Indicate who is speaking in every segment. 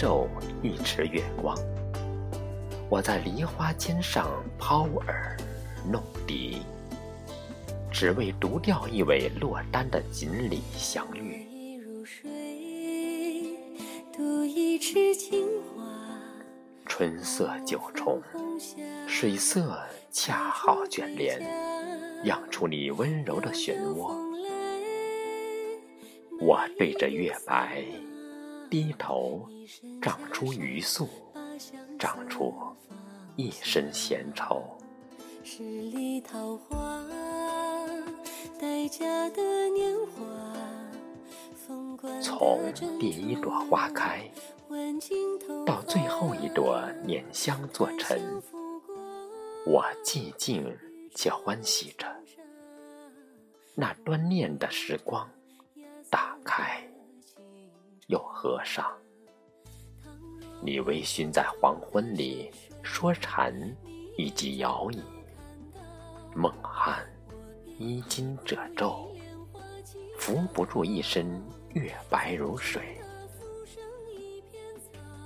Speaker 1: 授一池月光。我在梨花间上抛耳弄笛，只为独钓一尾落单的锦鲤相遇。春色九重，水色恰好卷帘，漾出你温柔的漩涡。我对着月白，低头长出鱼宿，长出一身闲愁。十里桃花，待嫁的年华。从第一朵花开，到最后一朵碾香做尘，我寂静且欢喜着。那端念的时光，打开又合上。你微醺在黄昏里说禅，以及摇椅，梦酣衣襟褶皱，扶不住一身。月白如水，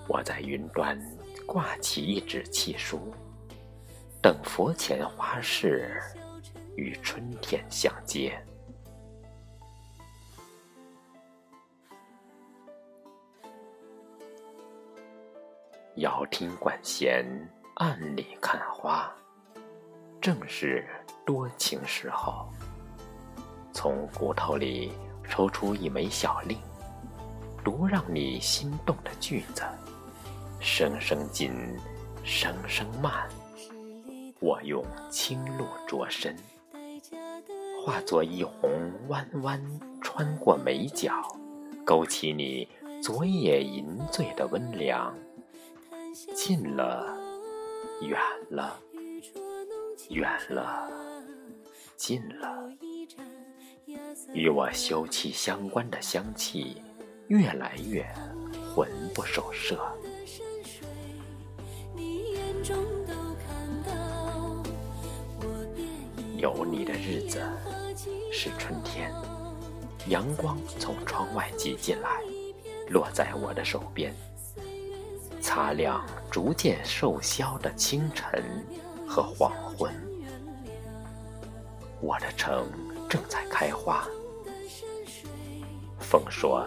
Speaker 1: 我在云端挂起一纸契书，等佛前花事与春天相接。遥听管弦，暗里看花，正是多情时候，从骨头里。抽出一枚小令，读让你心动的句子，声声紧，声声慢。我用青露着身，化作一泓弯弯穿过眉角，勾起你昨夜饮醉的温凉。近了，远了，远了，近了。与我休戚相关的香气，越来越魂不守舍。有你的日子是春天，阳光从窗外挤进来，落在我的手边，擦亮逐渐瘦削的清晨和黄昏。我的城。正在开花。风说：“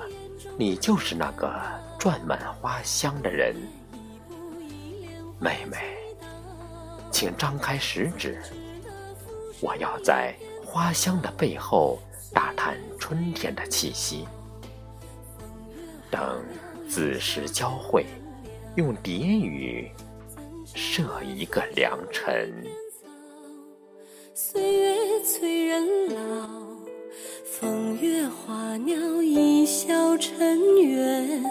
Speaker 1: 你就是那个转满花香的人。”妹妹，请张开食指，我要在花香的背后打探春天的气息。等子时交汇，用蝶语设一个良辰。岁月催人老，风月花鸟一笑尘缘了。